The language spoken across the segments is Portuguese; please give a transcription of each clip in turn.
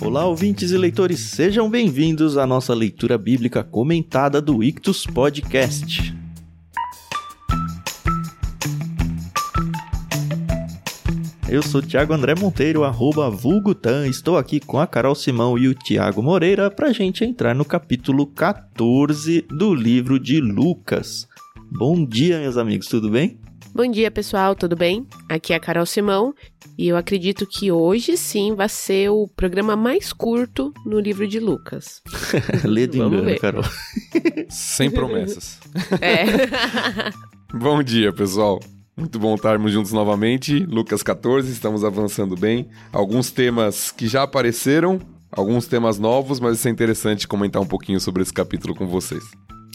Olá, ouvintes e leitores, sejam bem-vindos à nossa leitura bíblica comentada do Ictus Podcast. Eu sou Thiago André Monteiro, arroba Vulgutan. Estou aqui com a Carol Simão e o Tiago Moreira para a gente entrar no capítulo 14 do livro de Lucas. Bom dia, meus amigos, tudo bem? Bom dia, pessoal, tudo bem? Aqui é a Carol Simão e eu acredito que hoje sim vai ser o programa mais curto no livro de Lucas. Lê de Vamos engano, ver. Carol. Sem promessas. É. Bom dia, pessoal. Muito bom estarmos juntos novamente. Lucas 14, estamos avançando bem. Alguns temas que já apareceram, alguns temas novos, mas isso é interessante comentar um pouquinho sobre esse capítulo com vocês.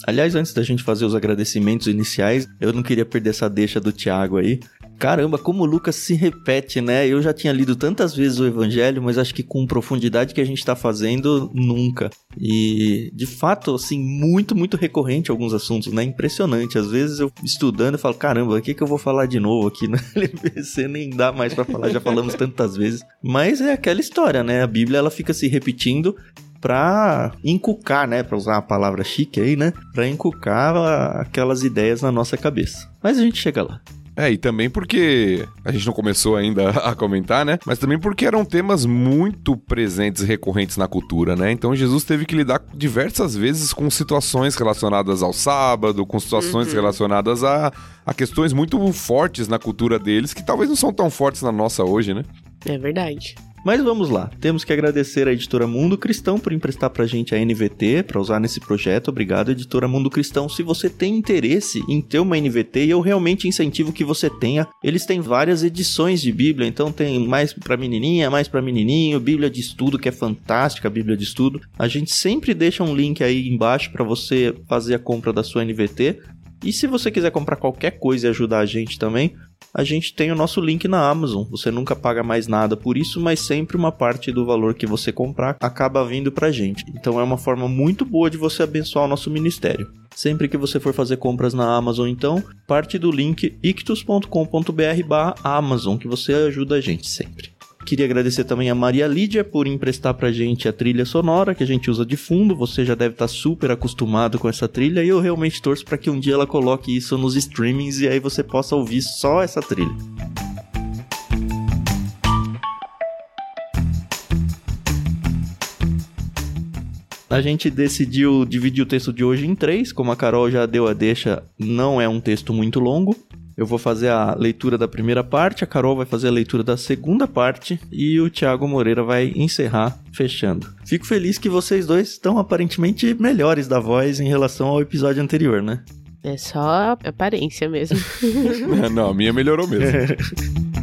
Aliás, antes da gente fazer os agradecimentos iniciais, eu não queria perder essa deixa do Tiago aí. Caramba, como Lucas se repete, né? Eu já tinha lido tantas vezes o Evangelho, mas acho que com profundidade que a gente tá fazendo, nunca. E, de fato, assim, muito, muito recorrente alguns assuntos, né? Impressionante. Às vezes eu estudando e falo, caramba, o que, que eu vou falar de novo aqui no LBC? Nem dá mais pra falar, já falamos tantas vezes. Mas é aquela história, né? A Bíblia, ela fica se repetindo pra encucar, né? Pra usar uma palavra chique aí, né? Pra encucar aquelas ideias na nossa cabeça. Mas a gente chega lá. É, e também porque a gente não começou ainda a comentar, né? Mas também porque eram temas muito presentes e recorrentes na cultura, né? Então Jesus teve que lidar diversas vezes com situações relacionadas ao sábado, com situações relacionadas a, a questões muito fortes na cultura deles, que talvez não são tão fortes na nossa hoje, né? É verdade. Mas vamos lá, temos que agradecer a editora Mundo Cristão por emprestar pra gente a NVT para usar nesse projeto. Obrigado, editora Mundo Cristão. Se você tem interesse em ter uma NVT, eu realmente incentivo que você tenha, eles têm várias edições de Bíblia, então tem mais pra menininha, mais pra menininho, Bíblia de estudo, que é fantástica a Bíblia de estudo. A gente sempre deixa um link aí embaixo para você fazer a compra da sua NVT. E se você quiser comprar qualquer coisa e ajudar a gente também, a gente tem o nosso link na Amazon. Você nunca paga mais nada por isso, mas sempre uma parte do valor que você comprar acaba vindo pra gente. Então é uma forma muito boa de você abençoar o nosso ministério. Sempre que você for fazer compras na Amazon, então, parte do link ictus.com.br/amazon que você ajuda a gente sempre. Queria agradecer também a Maria Lídia por emprestar pra gente a trilha sonora que a gente usa de fundo. Você já deve estar super acostumado com essa trilha e eu realmente torço para que um dia ela coloque isso nos streamings e aí você possa ouvir só essa trilha. A gente decidiu dividir o texto de hoje em três. Como a Carol já deu a deixa, não é um texto muito longo. Eu vou fazer a leitura da primeira parte, a Carol vai fazer a leitura da segunda parte e o Thiago Moreira vai encerrar fechando. Fico feliz que vocês dois estão aparentemente melhores da voz em relação ao episódio anterior, né? É só aparência mesmo. Não, a minha melhorou mesmo.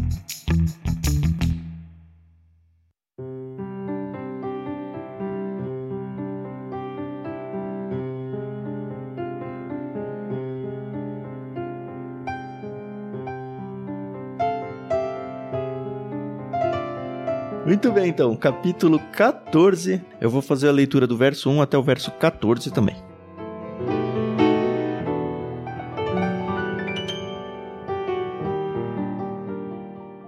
Muito bem, então, capítulo 14. Eu vou fazer a leitura do verso 1 até o verso 14 também.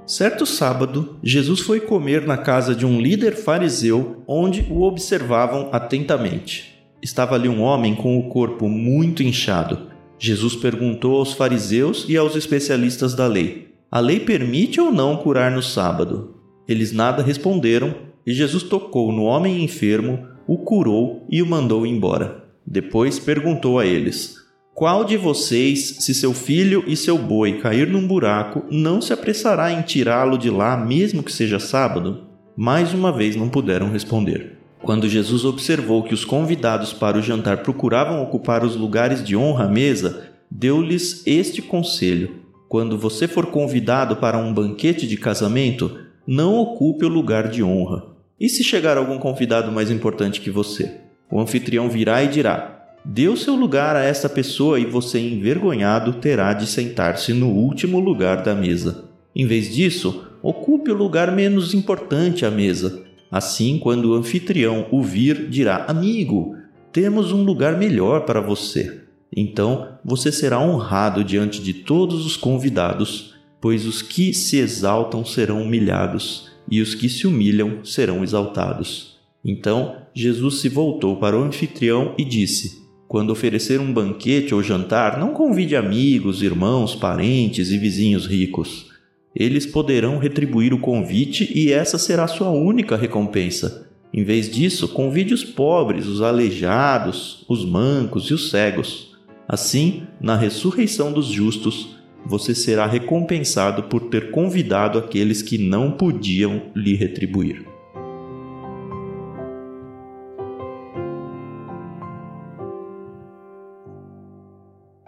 Certo sábado, Jesus foi comer na casa de um líder fariseu, onde o observavam atentamente. Estava ali um homem com o corpo muito inchado. Jesus perguntou aos fariseus e aos especialistas da lei: A lei permite ou não curar no sábado? Eles nada responderam, e Jesus tocou no homem enfermo, o curou e o mandou embora. Depois perguntou a eles: Qual de vocês, se seu filho e seu boi cair num buraco, não se apressará em tirá-lo de lá, mesmo que seja sábado? Mais uma vez não puderam responder. Quando Jesus observou que os convidados para o jantar procuravam ocupar os lugares de honra à mesa, deu-lhes este conselho: Quando você for convidado para um banquete de casamento, não ocupe o lugar de honra. E se chegar algum convidado mais importante que você? O anfitrião virá e dirá: Dê o seu lugar a esta pessoa e você, envergonhado, terá de sentar-se no último lugar da mesa. Em vez disso, ocupe o lugar menos importante à mesa. Assim, quando o anfitrião o vir, dirá: Amigo, temos um lugar melhor para você. Então você será honrado diante de todos os convidados, pois os que se exaltam serão humilhados, e os que se humilham serão exaltados. Então Jesus se voltou para o anfitrião e disse: Quando oferecer um banquete ou jantar, não convide amigos, irmãos, parentes e vizinhos ricos. Eles poderão retribuir o convite e essa será sua única recompensa. Em vez disso, convide os pobres, os aleijados, os mancos e os cegos. Assim, na ressurreição dos justos, você será recompensado por ter convidado aqueles que não podiam lhe retribuir.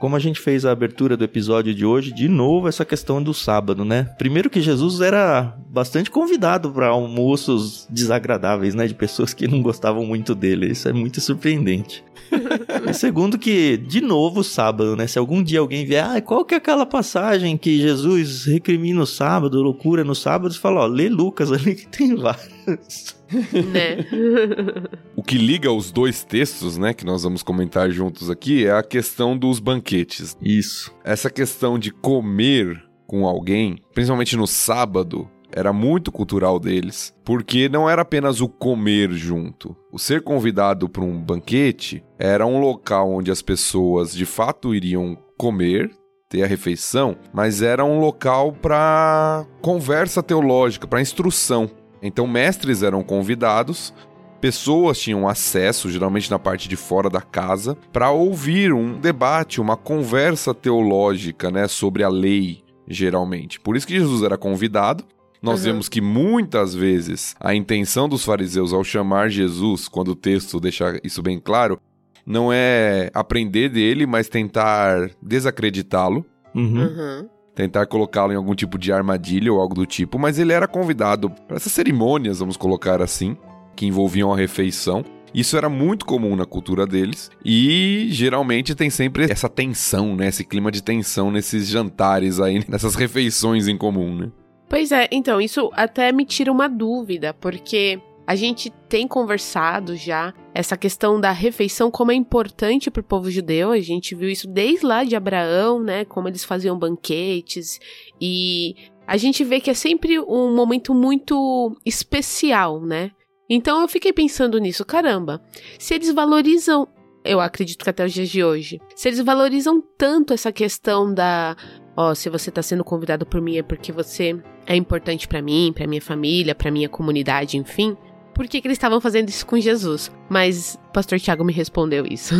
Como a gente fez a abertura do episódio de hoje, de novo essa questão do sábado, né? Primeiro que Jesus era bastante convidado para almoços desagradáveis, né? De pessoas que não gostavam muito dele. Isso é muito surpreendente. e segundo que, de novo, sábado, né? Se algum dia alguém vier, ah, qual que é aquela passagem que Jesus recrimina o sábado, loucura no sábado, você fala, ó, lê Lucas ali que tem vários. Né? O que liga os dois textos, né, que nós vamos comentar juntos aqui, é a questão dos banquetes. Isso. Essa questão de comer com alguém, principalmente no sábado, era muito cultural deles, porque não era apenas o comer junto. O ser convidado para um banquete era um local onde as pessoas de fato iriam comer, ter a refeição, mas era um local para conversa teológica, para instrução. Então, mestres eram convidados, pessoas tinham acesso, geralmente na parte de fora da casa, para ouvir um debate, uma conversa teológica, né, sobre a lei, geralmente. Por isso que Jesus era convidado. Nós Uhum. vemos que muitas vezes a intenção dos fariseus ao chamar Jesus, quando o texto deixa isso bem claro, não é aprender dele, mas tentar desacreditá-lo Uhum. Uhum. Tentar colocá-lo em algum tipo de armadilha ou algo do tipo, mas ele era convidado para essas cerimônias, vamos colocar assim, que envolviam a refeição. Isso era muito comum na cultura deles e geralmente tem sempre essa tensão, né? Esse clima de tensão nesses jantares aí, nessas refeições em comum, né? Pois é, então, isso até me tira uma dúvida, porque a gente tem conversado já essa questão da refeição, como é importante para o povo judeu. A gente viu isso desde lá de Abraão, né? Como eles faziam banquetes. E a gente vê que é sempre um momento muito especial, né? Então eu fiquei pensando nisso, caramba, se eles valorizam. Eu acredito que até os dias de hoje. Se eles valorizam tanto essa questão da ó, se você tá sendo convidado por mim é porque você é importante pra mim, pra minha família, pra minha comunidade, enfim. Por que, que eles estavam fazendo isso com Jesus? Mas o pastor Tiago me respondeu isso.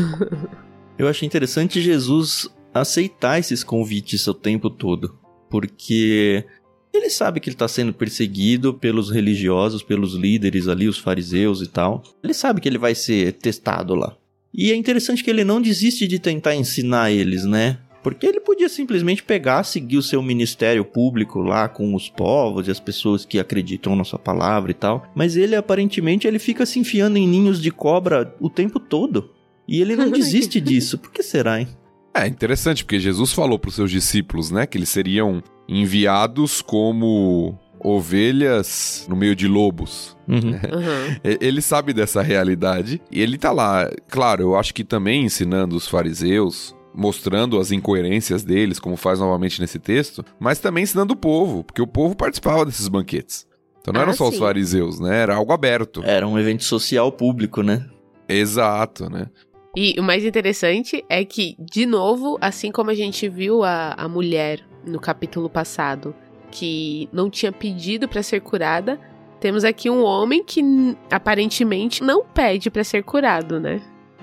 Eu achei interessante Jesus aceitar esses convites o tempo todo, porque ele sabe que ele está sendo perseguido pelos religiosos, pelos líderes ali, os fariseus e tal. Ele sabe que ele vai ser testado lá. E é interessante que ele não desiste de tentar ensinar eles, né? Porque ele podia simplesmente pegar, seguir o seu ministério público lá com os povos e as pessoas que acreditam na sua palavra e tal. Mas ele aparentemente ele fica se enfiando em ninhos de cobra o tempo todo. E ele não desiste disso. Por que será, hein? É interessante porque Jesus falou para os seus discípulos, né, que eles seriam enviados como ovelhas no meio de lobos. Uhum. Ele sabe dessa realidade e ele tá lá. Claro, eu acho que também ensinando os fariseus, mostrando as incoerências deles, como faz novamente nesse texto, mas também ensinando o povo, porque o povo participava desses banquetes. Então não Ah, eram só os sim. fariseus, né? Era algo aberto. Era um evento social público, né? Exato, né? E o mais interessante é que, de novo, assim como a gente viu a, a mulher no capítulo passado, que não tinha pedido pra ser curada, temos aqui um homem que aparentemente não pede pra ser curado, né?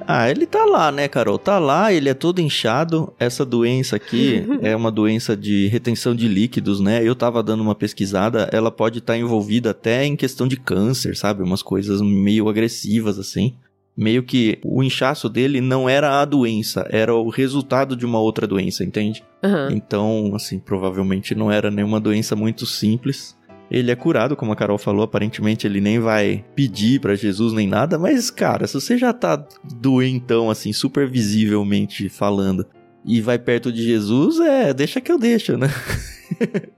Ah, ele tá lá, né, Carol? Tá lá, ele é todo inchado. Essa doença aqui é uma doença de retenção de líquidos, né? Eu tava dando uma pesquisada, ela pode estar envolvida até em questão de câncer, sabe? Umas coisas meio agressivas assim. Meio que o inchaço dele não era a doença, era o resultado de uma outra doença, entende? Aham. Então, assim, provavelmente não era nenhuma doença muito simples. Ele é curado, como a Carol falou, aparentemente ele nem vai pedir pra Jesus nem nada, mas cara, se você já tá doentão assim, super visivelmente falando, e vai perto de Jesus, é, deixa que eu deixo, né?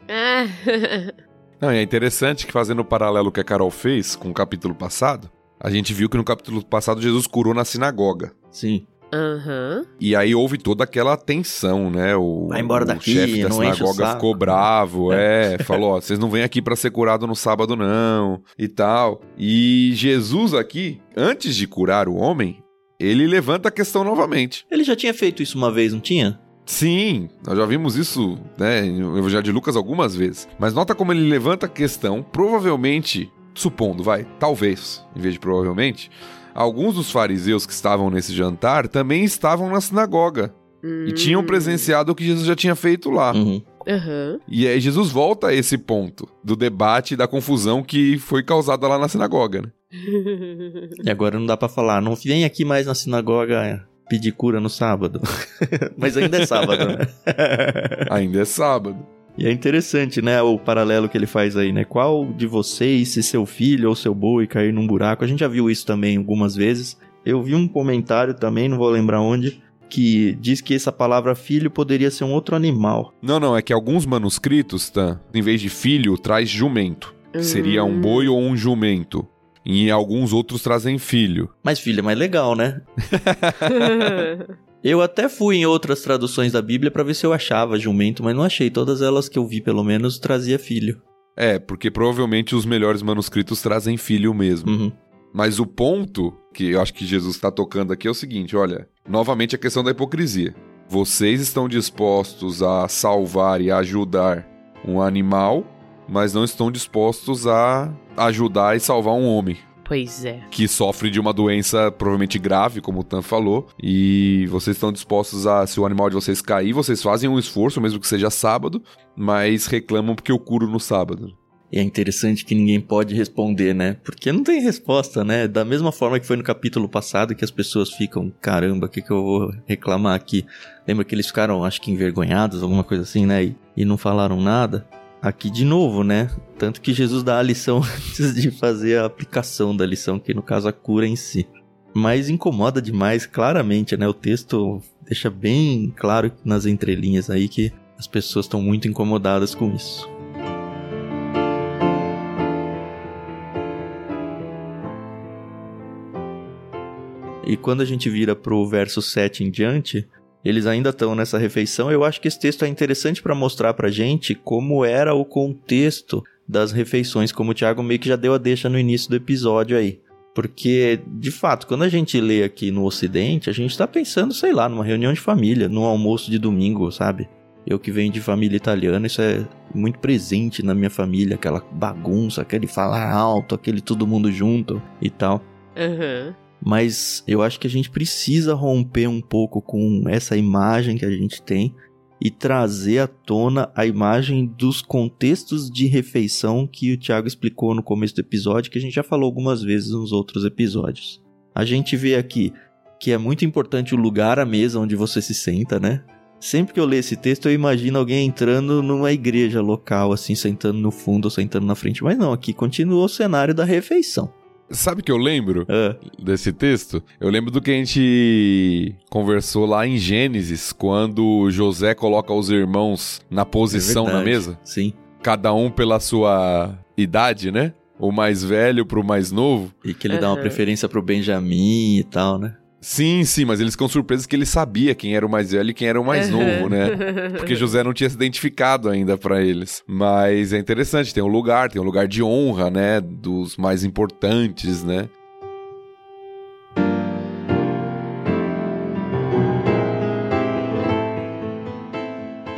Não, e é interessante que fazendo o paralelo que a Carol fez com o capítulo passado, a gente viu que no capítulo passado Jesus curou na sinagoga. Sim. Aham. E aí houve toda aquela tensão, né? O, Vai embora o daqui, chefe da não enche o sinagoga saco. ficou bravo, é, falou, ó, vocês não vêm aqui pra ser curado no sábado não, e tal. E Jesus aqui, antes de curar o homem, ele levanta a questão novamente. Ele já tinha feito isso uma vez, não tinha? Sim, nós já vimos isso, né, no Evangelho de Lucas algumas vezes. Mas nota como ele levanta a questão, provavelmente, supondo, vai, talvez, em vez de provavelmente, alguns dos fariseus que estavam nesse jantar também estavam na sinagoga e tinham presenciado o que Jesus já tinha feito lá. Uhum. Aham. E aí Jesus volta a esse ponto do debate e da confusão que foi causada lá na sinagoga, né? E agora não dá pra falar, não vem aqui mais na sinagoga pedir cura no sábado. Mas ainda é sábado, né? Ainda é sábado. E é interessante, né, o paralelo que ele faz aí, né? Qual de vocês, se seu filho ou seu boi cair num buraco? A gente já viu isso também algumas vezes. Eu vi um comentário também, não vou lembrar onde, que diz que essa palavra filho poderia ser um outro animal. Não, não, é que alguns manuscritos, tá? Em vez de filho, traz jumento. Que seria um boi ou um jumento. E alguns outros trazem filho. Mas filho é mais legal, né? Eu até fui em outras traduções da Bíblia pra ver se eu achava jumento, mas não achei. Todas elas que eu vi, pelo menos, trazia filho. É, porque provavelmente os melhores manuscritos trazem filho mesmo. Uhum. Mas o ponto que eu acho que Jesus está tocando aqui é o seguinte: olha, novamente a questão da hipocrisia. Vocês estão dispostos a salvar e ajudar um animal, mas não estão dispostos a ajudar e salvar um homem Pois é. que sofre de uma doença provavelmente grave, como o Tan falou, e vocês estão dispostos a, se o animal de vocês cair, vocês fazem um esforço, mesmo que seja sábado, mas reclamam porque eu curo no sábado. E é interessante que ninguém pode responder, né? Porque não tem resposta, né? Da mesma forma que foi no capítulo passado que as pessoas ficam, caramba, o que, que eu vou reclamar aqui? Lembra que eles ficaram, acho que envergonhados, alguma coisa assim, né? E, e não falaram nada. Aqui de novo, né? Tanto que Jesus dá a lição antes de fazer a aplicação da lição, que no caso a cura em si. Mas incomoda demais, claramente, né? O texto deixa bem claro nas entrelinhas aí que as pessoas estão muito incomodadas com isso. E quando a gente vira pro verso 7 em diante, eles ainda estão nessa refeição. Eu acho que esse texto é interessante para mostrar pra gente como era o contexto das refeições, como o Thiago meio que já deu a deixa no início do episódio aí. Porque, de fato, quando a gente lê aqui no Ocidente, a gente tá pensando, sei lá, numa reunião de família, num almoço de domingo, sabe? Eu que venho de família italiana, isso é muito presente na minha família, aquela bagunça, aquele falar alto, aquele todo mundo junto e tal. Aham. Mas eu acho que a gente precisa romper um pouco com essa imagem que a gente tem e trazer à tona a imagem dos contextos de refeição que o Thiago explicou no começo do episódio, que a gente já falou algumas vezes nos outros episódios. A gente vê aqui que é muito importante o lugar à mesa onde você se senta, né? Sempre que eu leio esse texto, eu imagino alguém entrando numa igreja local, assim, sentando no fundo ou sentando na frente. Mas não, aqui continua o cenário da refeição. Sabe o que eu lembro Ah, desse texto? Eu lembro do que a gente conversou lá em Gênesis, quando José coloca os irmãos na posição é na mesa, Sim. cada um pela sua idade, né? O mais velho pro mais novo. E que ele dá uma preferência pro Benjamin e tal, né? Sim, sim, mas eles ficam surpresos que ele sabia quem era o mais velho e quem era o mais novo, né? Porque José não tinha se identificado ainda pra eles. Mas é interessante, tem um lugar, tem um lugar de honra, né? Dos mais importantes, né?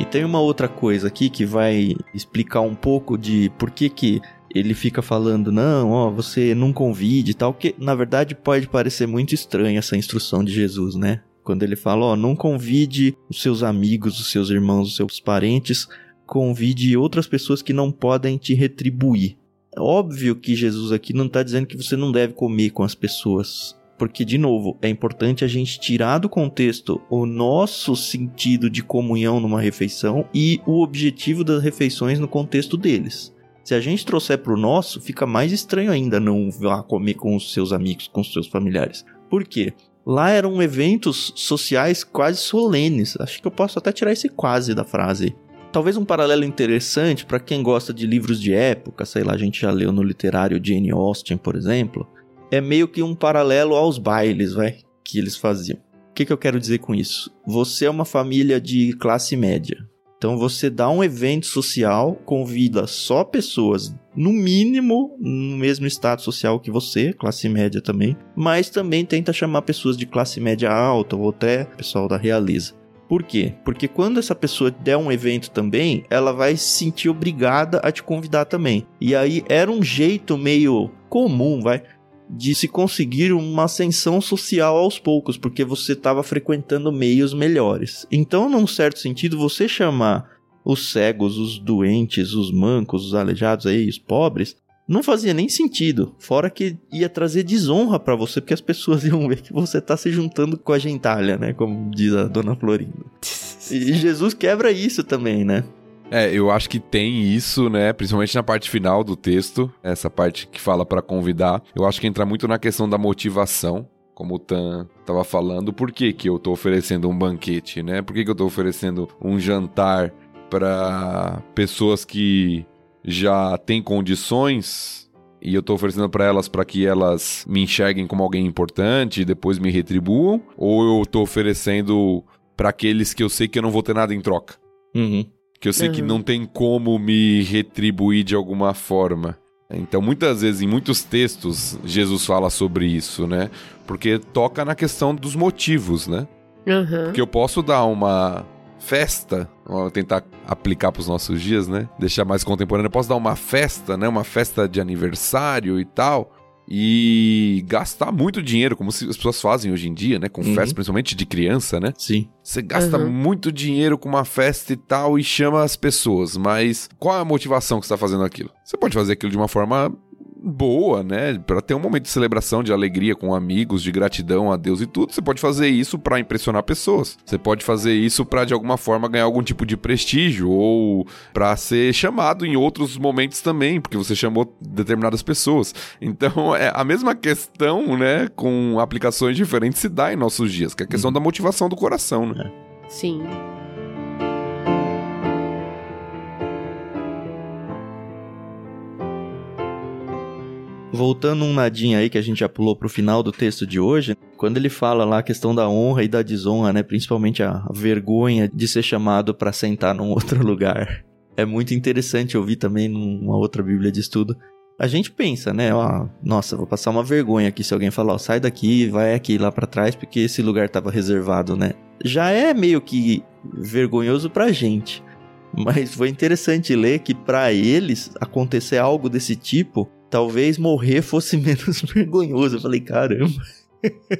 E tem uma outra coisa aqui que vai explicar um pouco de por que que ele fica falando, não, ó, você não convide e tal, que na verdade pode parecer muito estranha essa instrução de Jesus, né? Quando ele fala, ó, não convide os seus amigos, os seus irmãos, os seus parentes, convide outras pessoas que não podem te retribuir. Óbvio que Jesus aqui não está dizendo que você não deve comer com as pessoas. Porque, de novo, é importante a gente tirar do contexto o nosso sentido de comunhão numa refeição e o objetivo das refeições no contexto deles. Se a gente trouxer para o nosso, fica mais estranho ainda não vá comer com os seus amigos, com os seus familiares. Por quê? Lá eram eventos sociais quase solenes. Acho que eu posso até tirar esse quase da frase. Talvez um paralelo interessante para quem gosta de livros de época, sei lá, a gente já leu no literário Jane Austen, por exemplo, é meio que um paralelo aos bailes, vai, que eles faziam. que, que eu quero dizer com isso? Você é uma família de classe média. Então você dá um evento social, convida só pessoas, no mínimo, no mesmo estado social que você, classe média também, mas também tenta chamar pessoas de classe média alta ou até pessoal da realeza. Por quê? Porque quando essa pessoa der um evento também, ela vai se sentir obrigada a te convidar também. E aí era um jeito meio comum, vai, de se conseguir uma ascensão social aos poucos, porque você estava frequentando meios melhores. Então, num certo sentido, você chamar os cegos, os doentes, os mancos, os aleijados aí, os pobres, não fazia nem sentido. Fora que ia trazer desonra para você, porque as pessoas iam ver que você tá se juntando com a gentalha, né? Como diz a dona Florinda. E Jesus quebra isso também, né? É, eu acho que tem isso, né? Principalmente na parte final do texto, essa parte que fala para convidar. Eu acho que entra muito na questão da motivação, como o Tan estava falando. Por que, que eu tô oferecendo um banquete, né? Por que, que eu tô oferecendo um jantar para pessoas que já têm condições e eu tô oferecendo para elas para que elas me enxerguem como alguém importante e depois me retribuam? Ou eu tô oferecendo para aqueles que eu sei que eu não vou ter nada em troca? Uhum que eu sei uhum. que não tem como me retribuir de alguma forma. Então, muitas vezes, em muitos textos, Jesus fala sobre isso, né? Porque toca na questão dos motivos, né? Uhum. Porque eu posso dar uma festa, vamos tentar aplicar para os nossos dias, né? Deixar mais contemporâneo. Eu posso dar uma festa, né? Uma festa de aniversário e tal e gastar muito dinheiro, como as pessoas fazem hoje em dia, né? Com uhum. festa, principalmente de criança, né? Sim. Você gasta uhum. muito dinheiro com uma festa e tal e chama as pessoas, mas qual é a motivação que você está fazendo aquilo? Você pode fazer aquilo de uma forma boa, né? Para ter um momento de celebração, de alegria com amigos, de gratidão a Deus e tudo. Você pode fazer isso para impressionar pessoas. Você pode fazer isso para de alguma forma ganhar algum tipo de prestígio ou para ser chamado em outros momentos também, porque você chamou determinadas pessoas. Então, é a mesma questão, né, com aplicações diferentes se dá em nossos dias, que é a questão uhum. da motivação do coração, né? Sim. Voltando um nadinho aí que a gente já pulou pro final do texto de hoje, quando ele fala lá a questão da honra e da desonra, né, principalmente a vergonha de ser chamado para sentar num outro lugar. É muito interessante ouvir também numa outra Bíblia de estudo. A gente pensa, né, ó, nossa, vou passar uma vergonha aqui se alguém falar, ó, sai daqui, vai aqui lá para trás porque esse lugar tava reservado, né? Já é meio que vergonhoso pra gente. Mas foi interessante ler que para eles acontecer algo desse tipo talvez morrer fosse menos vergonhoso. Eu falei, caramba.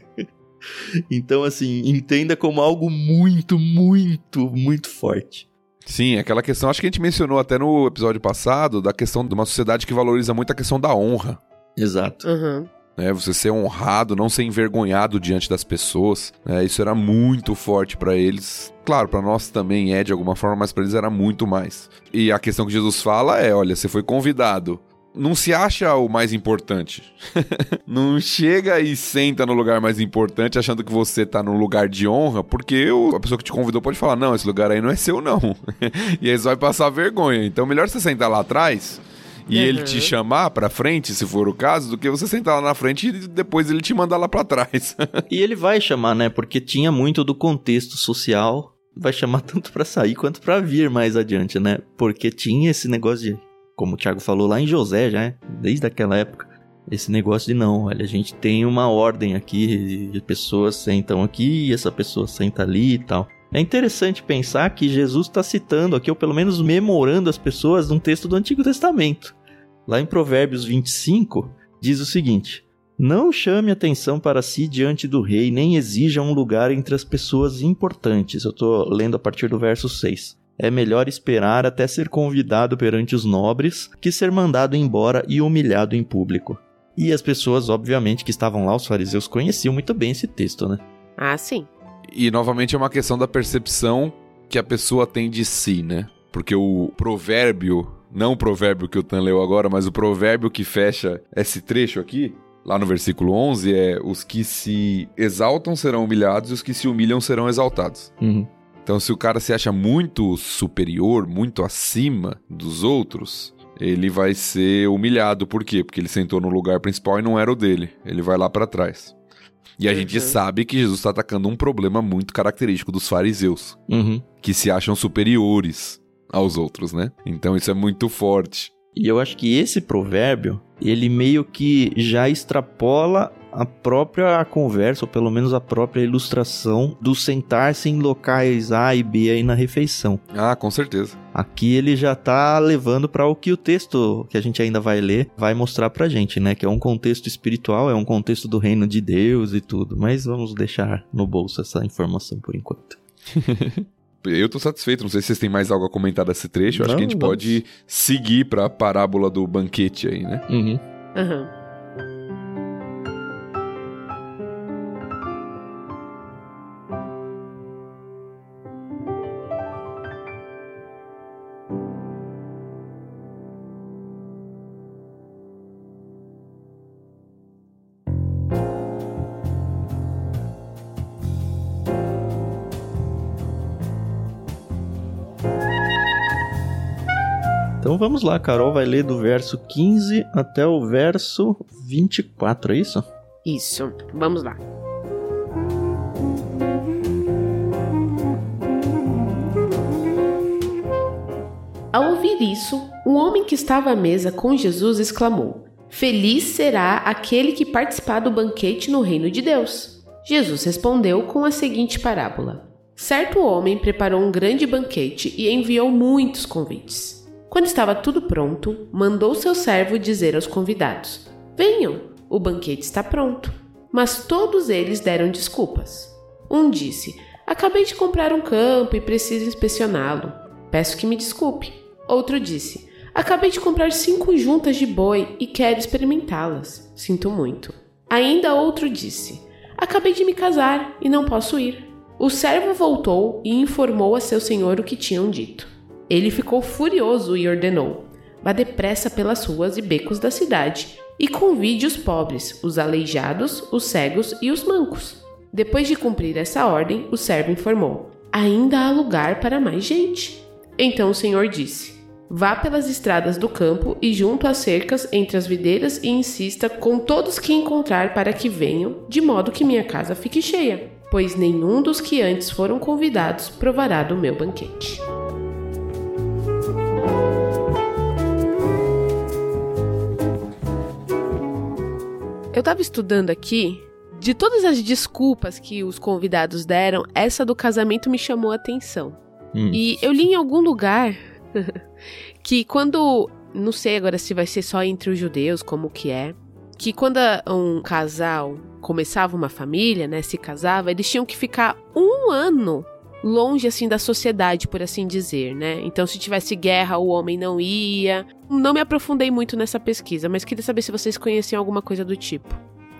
então, assim, entenda como algo muito, muito, muito forte. Sim, aquela questão, acho que a gente mencionou até no episódio passado, da questão de uma sociedade que valoriza muito a questão da honra. Exato. Uhum. É, você ser honrado, não ser envergonhado diante das pessoas. É, isso era muito forte para eles. Claro, para nós também é de alguma forma, mas para eles era muito mais. E a questão que Jesus fala é: olha, você foi convidado não se acha o mais importante. não chega e senta no lugar mais importante achando que você tá no lugar de honra, porque a pessoa que te convidou pode falar: não, esse lugar aí não é seu, não. e aí você vai passar vergonha. Então, melhor você sentar lá atrás e uhum. ele te chamar pra frente, se for o caso, do que você sentar lá na frente e depois ele te mandar lá pra trás. e ele vai chamar, né? Porque tinha muito do contexto social. Vai chamar tanto para sair quanto para vir mais adiante, né? Porque tinha esse negócio de como o Thiago falou lá em José já, desde aquela época, esse negócio de não, olha, a gente tem uma ordem aqui, de pessoas sentam aqui e essa pessoa senta ali e tal. É interessante pensar que Jesus está citando aqui, ou pelo menos memorando as pessoas num texto do Antigo Testamento. Lá em Provérbios 25, diz o seguinte: Não chame atenção para si diante do rei, nem exija um lugar entre as pessoas importantes. Eu estou lendo a partir do verso 6 é melhor esperar até ser convidado perante os nobres que ser mandado embora e humilhado em público. E as pessoas, obviamente, que estavam lá, os fariseus, conheciam muito bem esse texto, né? Ah, sim. E novamente é uma questão da percepção que a pessoa tem de si, né? Porque o provérbio, não o provérbio que o Tan leu agora, mas o provérbio que fecha esse trecho aqui, lá no versículo 11, é: Os que se exaltam serão humilhados e os que se humilham serão exaltados. Uhum. Então, se o cara se acha muito superior, muito acima dos outros, ele vai ser humilhado. Por quê? Porque ele sentou no lugar principal e não era o dele. Ele vai lá para trás. E a uhum. gente sabe que Jesus está atacando um problema muito característico dos fariseus, uhum. que se acham superiores aos outros, né? Então isso é muito forte. E eu acho que esse provérbio, ele meio que já extrapola a própria conversa, ou pelo menos a própria ilustração do sentar-se em locais A e B aí na refeição. Ah, com certeza. Aqui ele já tá levando para o que o texto que a gente ainda vai ler vai mostrar pra gente, né? Que é um contexto espiritual, é um contexto do reino de Deus e tudo. Mas vamos deixar no bolso essa informação por enquanto. eu tô satisfeito. Não sei se vocês têm mais algo a comentar desse trecho. Eu acho que a gente vamos. pode seguir pra parábola do banquete aí, né? Uhum. Uhum. Então vamos lá, Carol vai ler do verso 15 até o verso 24, é isso? Isso, vamos lá. Ao ouvir isso, um homem que estava à mesa com Jesus exclamou: Feliz será aquele que participar do banquete no reino de Deus. Jesus respondeu com a seguinte parábola: Certo homem preparou um grande banquete e enviou muitos convites. Quando estava tudo pronto, mandou seu servo dizer aos convidados: Venham, o banquete está pronto. Mas todos eles deram desculpas. Um disse: Acabei de comprar um campo e preciso inspecioná-lo. Peço que me desculpe. Outro disse: Acabei de comprar cinco juntas de boi e quero experimentá-las. Sinto muito. Ainda outro disse: Acabei de me casar e não posso ir. O servo voltou e informou a seu senhor o que tinham dito. Ele ficou furioso e ordenou: Vá depressa pelas ruas e becos da cidade e convide os pobres, os aleijados, os cegos e os mancos. Depois de cumprir essa ordem, o servo informou: Ainda há lugar para mais gente. Então o Senhor disse: Vá pelas estradas do campo e junto às cercas entre as videiras e insista com todos que encontrar para que venham, de modo que minha casa fique cheia, pois nenhum dos que antes foram convidados provará do meu banquete. Eu tava estudando aqui. De todas as desculpas que os convidados deram, essa do casamento me chamou a atenção. Hum. E eu li em algum lugar que quando. Não sei agora se vai ser só entre os judeus, como que é. Que quando um casal começava uma família, né? Se casava, eles tinham que ficar um ano longe assim da sociedade, por assim dizer, né? Então, se tivesse guerra, o homem não ia. Não me aprofundei muito nessa pesquisa, mas queria saber se vocês conheciam alguma coisa do tipo.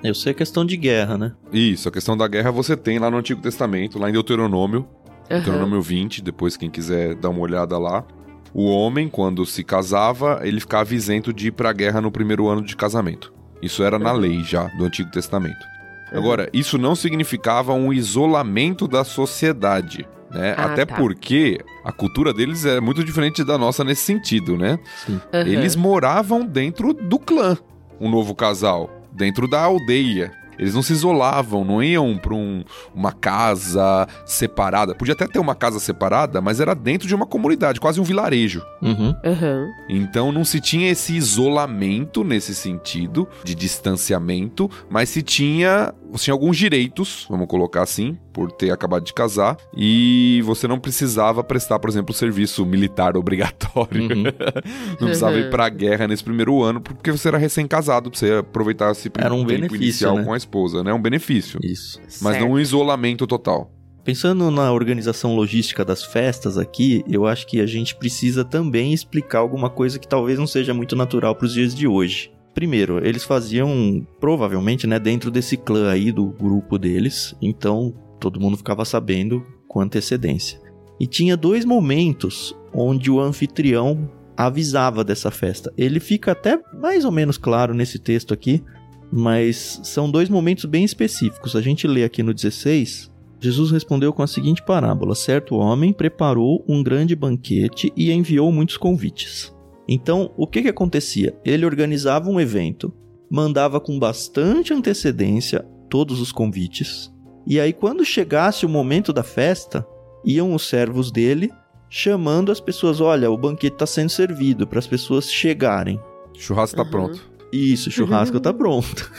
Eu sei a questão de guerra, né? Isso, a questão da guerra você tem lá no Antigo Testamento, lá em Deuteronômio, uhum. Deuteronômio 20, depois quem quiser dar uma olhada lá. O homem, quando se casava, ele ficava isento de ir pra guerra no primeiro ano de casamento. Isso era na lei já do Antigo Testamento. Agora, isso não significava um isolamento da sociedade né? Ah, Até tá. porque a cultura deles é muito diferente da nossa nesse sentido, né? Uhum. Eles moravam dentro do clã, um novo casal, dentro da aldeia. Eles não se isolavam, não iam para um, uma casa separada. Podia até ter uma casa separada, mas era dentro de uma comunidade, quase um vilarejo. Uhum. Uhum. Então não se tinha esse isolamento nesse sentido, de distanciamento, mas se tinha, tinha alguns direitos, vamos colocar assim, por ter acabado de casar, e você não precisava prestar, por exemplo, serviço militar obrigatório. Uhum. não precisava ir pra guerra nesse primeiro ano, porque você era recém-casado, pra você aproveitar esse era um tempo inicial né? com a esposa, né? Um benefício. Isso. Mas certo. não um isolamento total. Pensando na organização logística das festas aqui, eu acho que a gente precisa também explicar alguma coisa que talvez não seja muito natural para os dias de hoje. Primeiro, eles faziam provavelmente, né, dentro desse clã aí do grupo deles, então todo mundo ficava sabendo com antecedência. E tinha dois momentos onde o anfitrião avisava dessa festa. Ele fica até mais ou menos claro nesse texto aqui, mas são dois momentos bem específicos. A gente lê aqui no 16. Jesus respondeu com a seguinte parábola: Certo homem preparou um grande banquete e enviou muitos convites. Então, o que, que acontecia? Ele organizava um evento, mandava com bastante antecedência todos os convites. E aí, quando chegasse o momento da festa, iam os servos dele chamando as pessoas: olha, o banquete está sendo servido, para as pessoas chegarem. Churrasco tá uhum. pronto. Isso, churrasco tá pronto.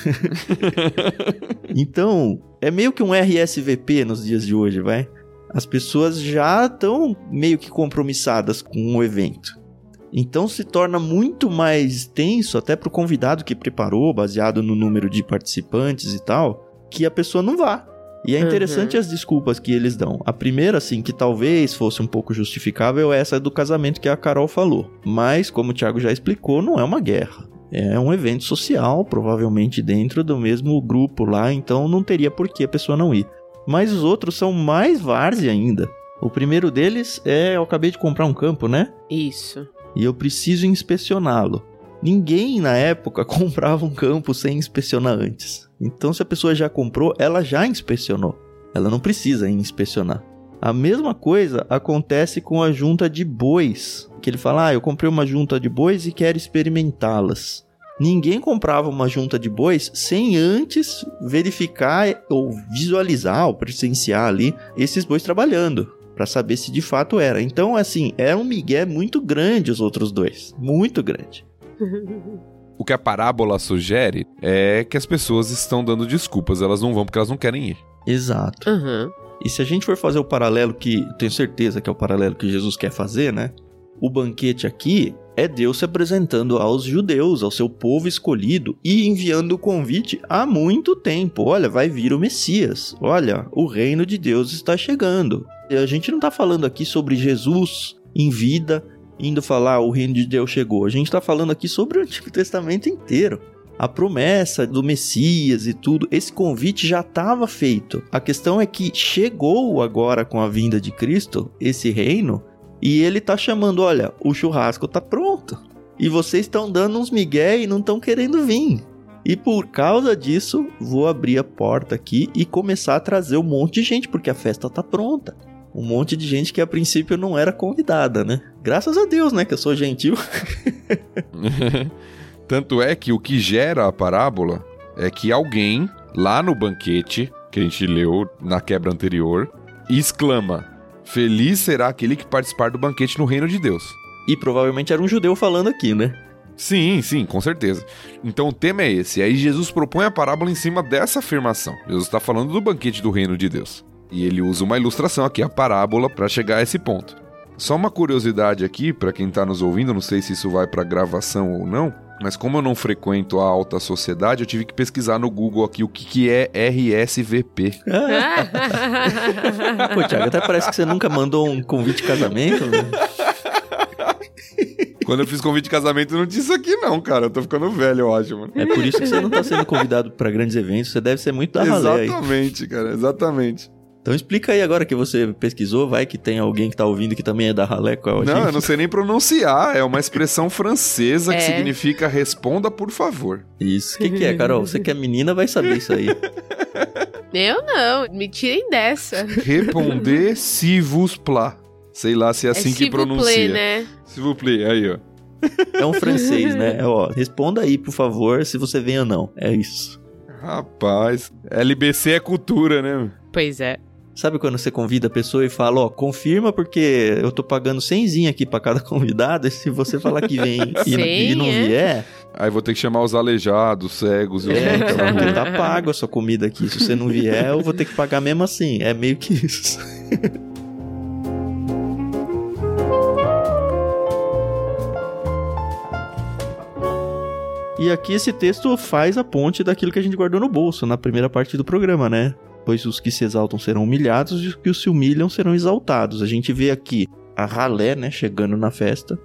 então, é meio que um RSVP nos dias de hoje, vai? As pessoas já estão meio que compromissadas com o evento. Então se torna muito mais tenso até para o convidado que preparou, baseado no número de participantes e tal, que a pessoa não vá. E é interessante uhum. as desculpas que eles dão. A primeira, assim, que talvez fosse um pouco justificável, é essa do casamento que a Carol falou. Mas, como o Thiago já explicou, não é uma guerra. É um evento social, provavelmente dentro do mesmo grupo lá, então não teria por que a pessoa não ir. Mas os outros são mais várzea ainda. O primeiro deles é: eu acabei de comprar um campo, né? Isso. E eu preciso inspecioná-lo. Ninguém na época comprava um campo sem inspecionar antes. Então, se a pessoa já comprou, ela já inspecionou. Ela não precisa inspecionar. A mesma coisa acontece com a junta de bois, que ele fala: "Ah, eu comprei uma junta de bois e quero experimentá-las". Ninguém comprava uma junta de bois sem antes verificar ou visualizar ou presenciar ali esses bois trabalhando para saber se de fato era. Então, assim, é um migué muito grande os outros dois, muito grande. O que a parábola sugere é que as pessoas estão dando desculpas, elas não vão porque elas não querem ir. Exato. Uhum. E se a gente for fazer o paralelo que tenho certeza que é o paralelo que Jesus quer fazer, né? O banquete aqui é Deus se apresentando aos judeus, ao seu povo escolhido e enviando o convite há muito tempo. Olha, vai vir o Messias. Olha, o reino de Deus está chegando. A gente não está falando aqui sobre Jesus em vida indo falar o reino de Deus chegou. A gente está falando aqui sobre o Antigo Testamento inteiro. A promessa do Messias e tudo, esse convite já estava feito. A questão é que chegou agora com a vinda de Cristo, esse reino, e ele está chamando: olha, o churrasco está pronto. E vocês estão dando uns migué e não estão querendo vir. E por causa disso, vou abrir a porta aqui e começar a trazer um monte de gente, porque a festa está pronta um monte de gente que a princípio não era convidada, né? Graças a Deus, né? Que eu sou gentil. Tanto é que o que gera a parábola é que alguém lá no banquete, que a gente leu na quebra anterior, exclama: Feliz será aquele que participar do banquete no reino de Deus. E provavelmente era um judeu falando aqui, né? Sim, sim, com certeza. Então o tema é esse. Aí Jesus propõe a parábola em cima dessa afirmação. Jesus está falando do banquete do reino de Deus. E ele usa uma ilustração aqui, a parábola, para chegar a esse ponto. Só uma curiosidade aqui, para quem está nos ouvindo, não sei se isso vai para gravação ou não, mas como eu não frequento a alta sociedade, eu tive que pesquisar no Google aqui o que, que é RSVP. Pô, Thiago, até parece que você nunca mandou um convite de casamento. Né? Quando eu fiz convite de casamento, não isso aqui, não, cara. Eu tô ficando velho, eu acho, mano. É por isso que você não tá sendo convidado para grandes eventos. Você deve ser muito da ralé Exatamente, cara, exatamente. Então explica aí agora que você pesquisou, vai que tem alguém que tá ouvindo que também é da ralé com a Não, eu não sei nem pronunciar. É uma expressão francesa que é. significa responda por favor. Isso. O que, que é, Carol? Você que é menina vai saber isso aí. Eu não, me tirem dessa. Responder si vous plaît. Sei lá se é assim é que pronuncia. Plaît, né? Si vous plaît, aí ó. É um francês, né? É, ó, responda aí, por favor, se você vem ou não. É isso. Rapaz, LBC é cultura, né? Pois é. Sabe quando você convida a pessoa e fala, ó, confirma porque eu tô pagando 100 aqui para cada convidado, e se você falar que vem e, e, não é? vier... Aí vou ter que chamar os aleijados, cegos e os É, então, tá pago a sua comida aqui. Se você não vier, eu vou ter que pagar mesmo assim. É meio que isso. E aqui esse texto faz a ponte daquilo que a gente guardou no bolso na primeira parte do programa, né? Pois os que se exaltam serão humilhados e os que se humilham serão exaltados. A gente vê aqui a ralé, né, chegando na festa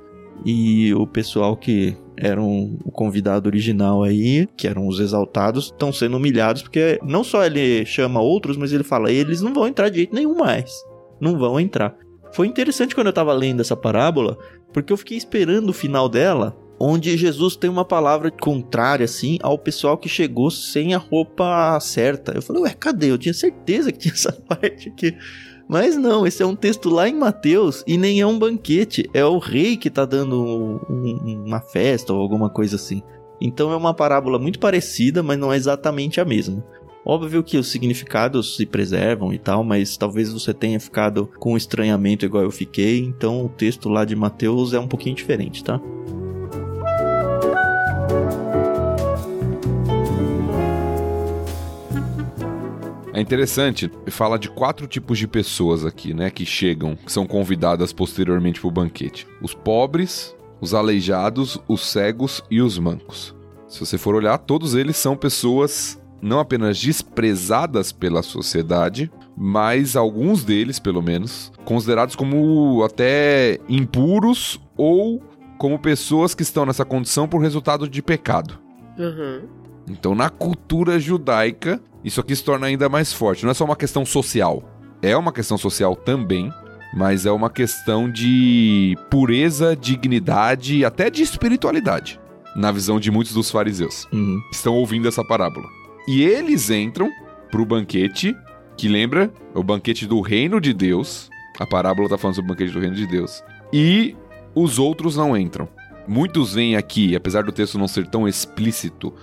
e o pessoal que eram o convidado original aí, que eram os exaltados, estão sendo humilhados porque não só ele chama outros, mas ele fala, eles não vão entrar de jeito nenhum mais. Não vão entrar. Foi interessante quando eu tava lendo essa parábola, porque eu fiquei esperando o final dela onde Jesus tem uma palavra contrária, assim, ao pessoal que chegou sem a roupa certa. Eu falei, ué, cadê? Eu tinha certeza que tinha essa parte aqui. Mas não, esse é um texto lá em Mateus e nem é um banquete. É o rei que está dando um, uma festa ou alguma coisa assim. Então é uma parábola muito parecida, mas não é exatamente a mesma. Óbvio que os significados se preservam e tal, mas talvez você tenha ficado com estranhamento igual eu fiquei, então o texto lá de Mateus é um pouquinho diferente, tá? É interessante, fala de quatro tipos de pessoas aqui, né, que chegam, que são convidadas posteriormente para o banquete: os pobres, os aleijados, os cegos e os mancos. Se você for olhar, todos eles são pessoas não apenas desprezadas pela sociedade, mas alguns deles, pelo menos, considerados como até impuros ou como pessoas que estão nessa condição por resultado de pecado. Uhum. Então, na cultura judaica, isso aqui se torna ainda mais forte. Não é só uma questão social. É uma questão social também, mas é uma questão de pureza, dignidade e até de espiritualidade, na visão de muitos dos fariseus. Uhum. Estão ouvindo essa parábola. E eles entram pro banquete, que lembra o banquete do reino de Deus. A parábola tá falando sobre o banquete do reino de Deus. E os outros não entram. Muitos vêm aqui, apesar do texto não ser tão explícito,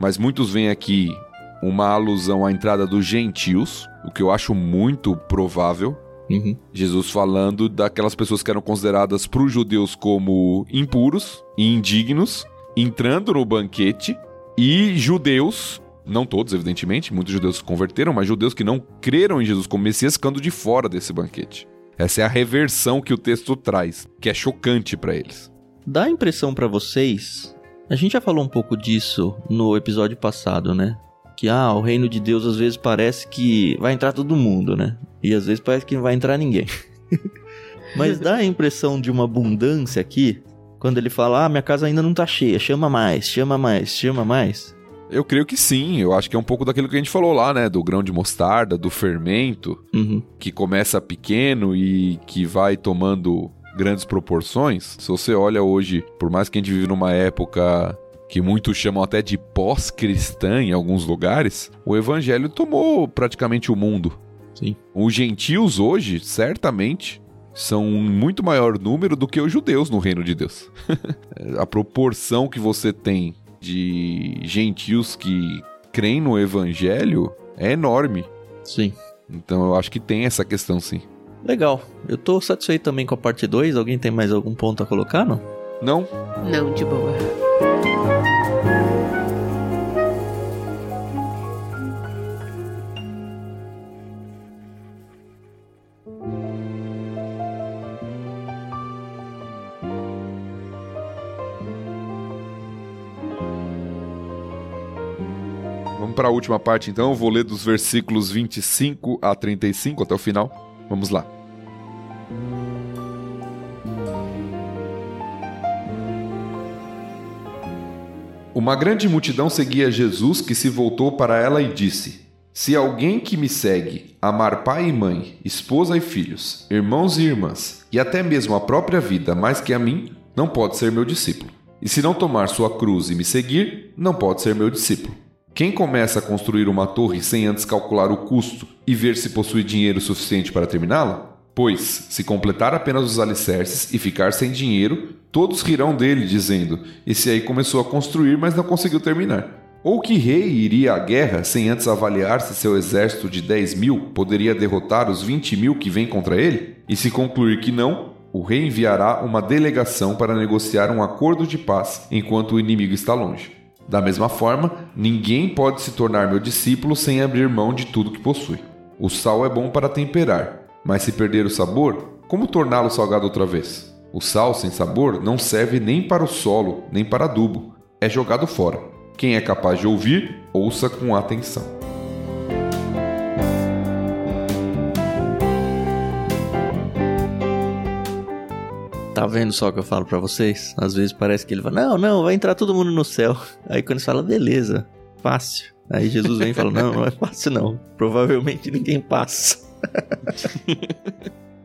mas muitos veem aqui uma alusão à entrada dos gentios, o que eu acho muito provável. Uhum. Jesus falando daquelas pessoas que eram consideradas para os judeus como impuros e indignos, entrando no banquete, e judeus, não todos, evidentemente, muitos judeus se converteram, mas judeus que não creram em Jesus como Messias ficando de fora desse banquete. Essa é a reversão que o texto traz, que é chocante para eles. Dá a impressão para vocês. A gente já falou um pouco disso no episódio passado, né? Que ah, o reino de Deus às vezes parece que vai entrar todo mundo, né? E às vezes parece que não vai entrar ninguém. Mas dá a impressão de uma abundância aqui, quando ele fala: "Ah, minha casa ainda não tá cheia, chama mais, chama mais, chama mais". Eu creio que sim, eu acho que é um pouco daquilo que a gente falou lá, né? Do grão de mostarda, do fermento, Uhum. que começa pequeno e que vai tomando grandes proporções. Se você olha hoje, por mais que a gente vive numa época que muitos chamam até de pós-cristã em alguns lugares, o evangelho tomou praticamente o mundo. Sim. Os gentios hoje, certamente, são um muito maior número do que os judeus no reino de Deus. a proporção que você tem de gentios que creem no evangelho é enorme. Sim. Então eu acho que tem essa questão sim. Legal. Eu tô satisfeito também com a parte 2. Alguém tem mais algum ponto a colocar, não? Não? Não, de boa. Vamos para a última parte então. Eu vou ler dos versículos 25 a 35 até o final. Vamos lá. Uma grande multidão seguia Jesus, que se voltou para ela e disse: Se alguém que me segue amar pai e mãe, esposa e filhos, irmãos e irmãs, e até mesmo a própria vida mais que a mim, não pode ser meu discípulo. E se não tomar sua cruz e me seguir, não pode ser meu discípulo. Quem começa a construir uma torre sem antes calcular o custo e ver se possui dinheiro suficiente para terminá-la? Pois, se completar apenas os alicerces e ficar sem dinheiro, todos rirão dele, dizendo: Esse aí começou a construir, mas não conseguiu terminar. Ou que rei iria à guerra sem antes avaliar se seu exército de 10 mil poderia derrotar os 20 mil que vêm contra ele? E se concluir que não, o rei enviará uma delegação para negociar um acordo de paz enquanto o inimigo está longe. Da mesma forma, ninguém pode se tornar meu discípulo sem abrir mão de tudo que possui. O sal é bom para temperar, mas se perder o sabor, como torná-lo salgado outra vez? O sal sem sabor não serve nem para o solo, nem para adubo. É jogado fora. Quem é capaz de ouvir, ouça com atenção. Tá vendo só o que eu falo pra vocês? Às vezes parece que ele fala: Não, não, vai entrar todo mundo no céu. Aí quando você fala: Beleza, fácil. Aí Jesus vem e fala: Não, não é fácil não. Provavelmente ninguém passa.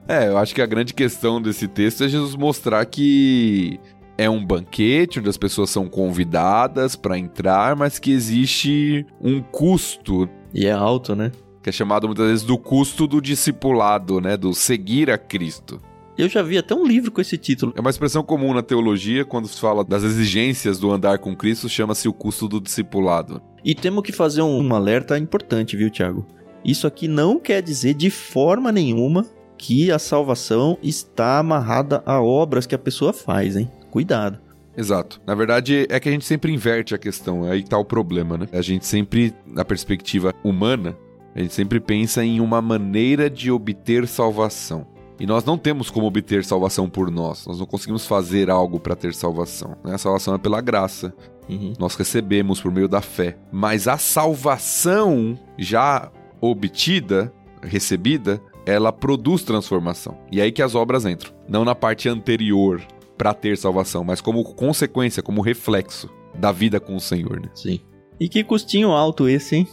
É, eu acho que a grande questão desse texto é Jesus mostrar que é um banquete onde as pessoas são convidadas para entrar, mas que existe um custo, E é alto, né? que é chamado muitas vezes do custo do discipulado, né, do seguir a Cristo. Eu já vi até um livro com esse título. É uma expressão comum na teologia quando se fala das exigências do andar com Cristo, chama-se o custo do discipulado. E temos que fazer um, um alerta importante, viu, Tiago? Isso aqui não quer dizer de forma nenhuma que a salvação está amarrada a obras que a pessoa faz, hein? Cuidado. Exato. Na verdade, é que a gente sempre inverte a questão. Aí tá o problema, né? A gente sempre, na perspectiva humana, a gente sempre pensa em uma maneira de obter salvação. E nós não temos como obter salvação por nós. Nós não conseguimos fazer algo para ter salvação. Né? A salvação é pela graça. Uhum. Nós recebemos por meio da fé. Mas a salvação já obtida, recebida, ela produz transformação. E é aí que as obras entram. Não na parte anterior para ter salvação, mas como consequência, como reflexo da vida com o Senhor. Né? Sim. E que custinho alto esse, hein?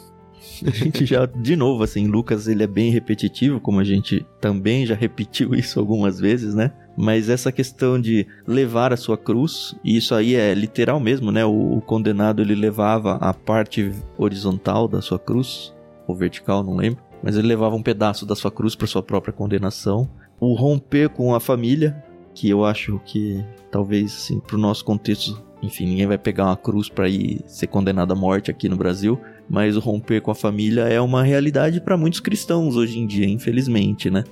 A gente já, de novo, assim, Lucas ele é bem repetitivo, como a gente também já repetiu isso algumas vezes, né? Mas essa questão de levar a sua cruz, e isso aí é literal mesmo, né? O, o condenado ele levava a parte horizontal da sua cruz, ou vertical, não lembro, mas ele levava um pedaço da sua cruz para sua própria condenação. O romper com a família, que eu acho que talvez, assim, pro nosso contexto, enfim, ninguém vai pegar uma cruz para ir ser condenado à morte aqui no Brasil, mas o romper com a família é uma realidade para muitos cristãos hoje em dia, infelizmente, né?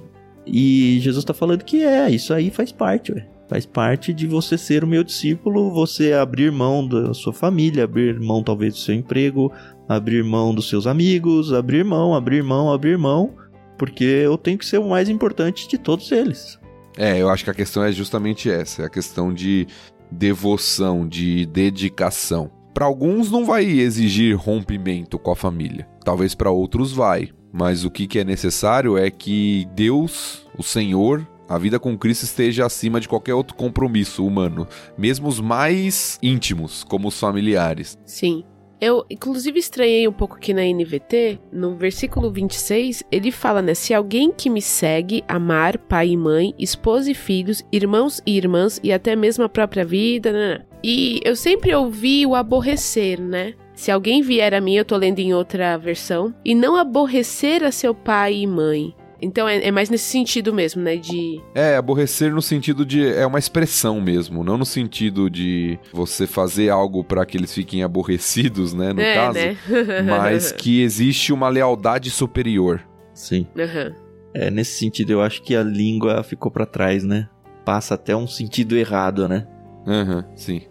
E Jesus está falando que é, isso aí faz parte, ué. Faz parte de você ser o meu discípulo, você abrir mão da sua família, abrir mão talvez do seu emprego, abrir mão dos seus amigos, abrir mão, abrir mão, abrir mão, porque eu tenho que ser o mais importante de todos eles. É, eu acho que a questão é justamente essa, é a questão de devoção, de dedicação. Para alguns não vai exigir rompimento com a família. Talvez para outros vai. Mas o que, é necessário é que Deus, o Senhor, a vida com Cristo esteja acima de qualquer outro compromisso humano, mesmo os mais íntimos, como os familiares. Sim. Eu, inclusive, estranhei um pouco aqui na NVT, no versículo 26, ele fala, né? Se alguém que me segue amar pai e mãe, esposa e filhos, irmãos e irmãs e até mesmo a própria vida, né? E eu sempre ouvi o aborrecer, né? Se alguém vier a mim, eu tô lendo em outra versão, e não aborrecer a seu pai e mãe. Então é, é, mais nesse sentido mesmo, né? De. É, aborrecer no sentido de. É uma expressão mesmo, não no sentido de você fazer algo para que eles fiquem aborrecidos, né? No é, caso. Né? mas que existe uma lealdade superior. Sim. Uhum. É, nesse sentido, eu acho que a língua ficou para trás, né? Passa até um sentido errado, né? Aham, uhum, sim.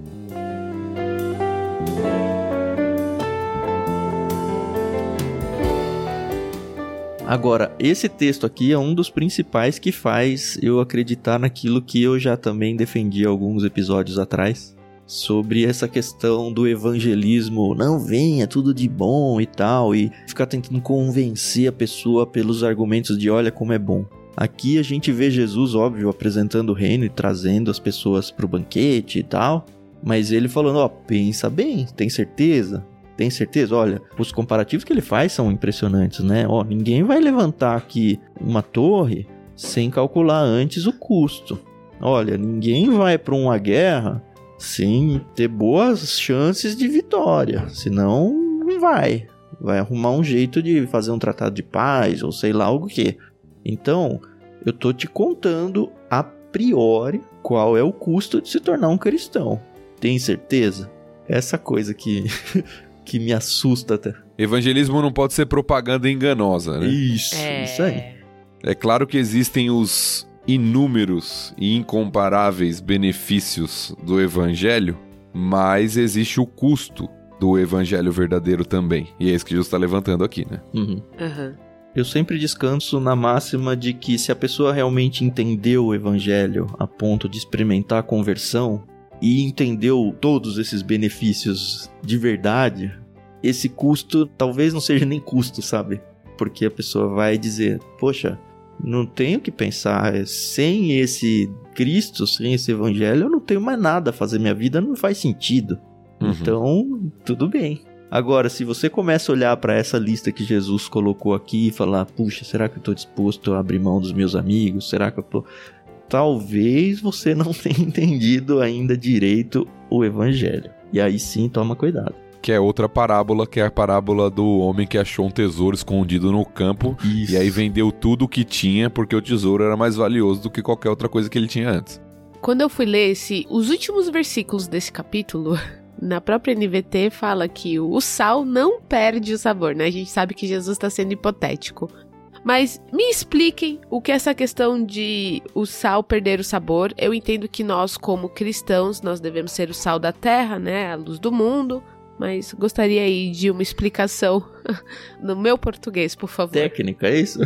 Agora, esse texto aqui é um dos principais que faz eu acreditar naquilo que eu já também defendi alguns episódios atrás, sobre essa questão do evangelismo, não venha tudo de bom e tal, e ficar tentando convencer a pessoa pelos argumentos de olha como é bom. Aqui a gente vê Jesus, óbvio, apresentando o reino e trazendo as pessoas para o banquete e tal, mas ele falando, ó, pensa bem, tem certeza? tem certeza? Olha, os comparativos que ele faz são impressionantes, né? Ó, ninguém vai levantar aqui uma torre sem calcular antes o custo. Olha, ninguém vai para uma guerra sem ter boas chances de vitória, senão não vai. Vai arrumar um jeito de fazer um tratado de paz ou sei lá o que. Então, eu tô te contando a priori qual é o custo de se tornar um cristão. Tem certeza? Essa coisa que que me assusta até. Evangelismo não pode ser propaganda enganosa, né? Isso, é... isso aí. É claro que existem os inúmeros e incomparáveis benefícios do evangelho, mas existe o custo do evangelho verdadeiro também. E é isso que Jesus está levantando aqui, né? Uhum. Uhum. Eu sempre descanso na máxima de que se a pessoa realmente entendeu o evangelho a ponto de experimentar a conversão, e entendeu todos esses benefícios de verdade, esse custo talvez não seja nem custo, sabe? Porque a pessoa vai dizer: Poxa, não tenho que pensar, sem esse Cristo, sem esse Evangelho, eu não tenho mais nada a fazer, minha vida não faz sentido. Uhum. Então, tudo bem. Agora, se você começa a olhar para essa lista que Jesus colocou aqui e falar: Puxa, será que eu estou disposto a abrir mão dos meus amigos? Será que eu estou. Tô talvez você não tenha entendido ainda direito o evangelho. E aí sim, toma cuidado. Que é outra parábola, que é a parábola do homem que achou um tesouro escondido no campo Isso. e aí vendeu tudo o que tinha porque o tesouro era mais valioso do que qualquer outra coisa que ele tinha antes. Quando eu fui ler esse, os últimos versículos desse capítulo, na própria NVT fala que o sal não perde o sabor, né? A gente sabe que Jesus está sendo hipotético. Mas me expliquem o que é essa questão de o sal perder o sabor. Eu entendo que nós, como cristãos, nós devemos ser o sal da terra, né? A luz do mundo. Mas gostaria aí de uma explicação no meu português, por favor. Técnica, é isso?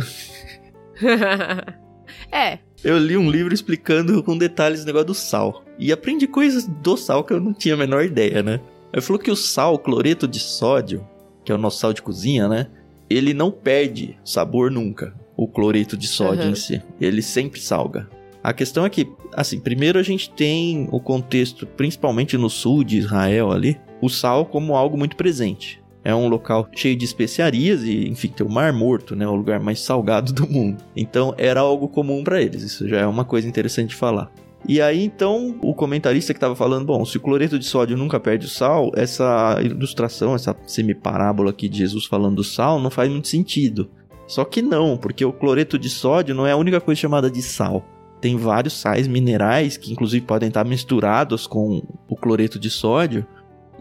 é, Eu li um livro explicando com detalhes o negócio do sal. E aprendi coisas do sal que eu não tinha a menor ideia, né? Ele falou que o sal, o cloreto de sódio, que é o nosso sal de cozinha, né? Ele não perde sabor nunca. O cloreto de sódio Uhum. em si. Ele sempre salga. A questão é que, assim, primeiro a gente tem o contexto, principalmente no sul de Israel ali, o sal como algo muito presente. É um local cheio de especiarias e, enfim, tem o Mar Morto, né? O lugar mais salgado do mundo. Então era algo comum para eles. Isso já é uma coisa interessante de falar. E aí, então, o comentarista que estava falando, bom, se o cloreto de sódio nunca perde o sal, essa ilustração, essa semiparábola aqui de Jesus falando do sal não faz muito sentido. Só que não, porque o cloreto de sódio não é a única coisa chamada de sal. Tem vários sais minerais que inclusive podem estar misturados com o cloreto de sódio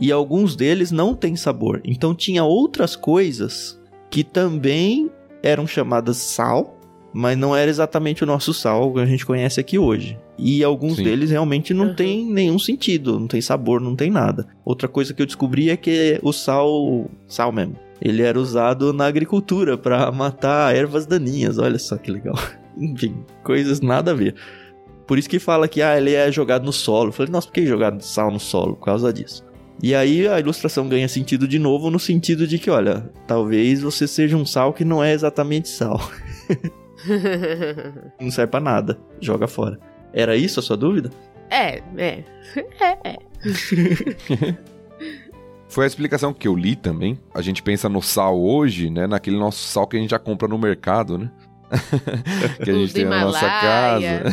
e alguns deles não têm sabor. Então tinha outras coisas que também eram chamadas sal, mas não era exatamente o nosso sal que a gente conhece aqui hoje. E alguns Sim. deles realmente não Uhum. tem nenhum sentido, não tem sabor, não tem nada. Outra coisa que eu descobri é que o sal, sal mesmo, ele era usado na agricultura para matar ervas daninhas. Olha só que legal. Enfim, coisas nada a ver. Por isso que fala que ah, ele é jogado no solo. Eu falei, nossa, por que jogar sal no solo? Por causa disso. E aí a ilustração ganha sentido de novo no sentido de que, olha, talvez você seja um sal que não é exatamente sal. Não serve pra nada. Joga fora. Era isso a sua dúvida? é, é. É, é. Foi a explicação que eu li também. A gente pensa no sal hoje, né? Naquele nosso sal que a gente já compra no mercado, né? Que a gente tem na nossa casa.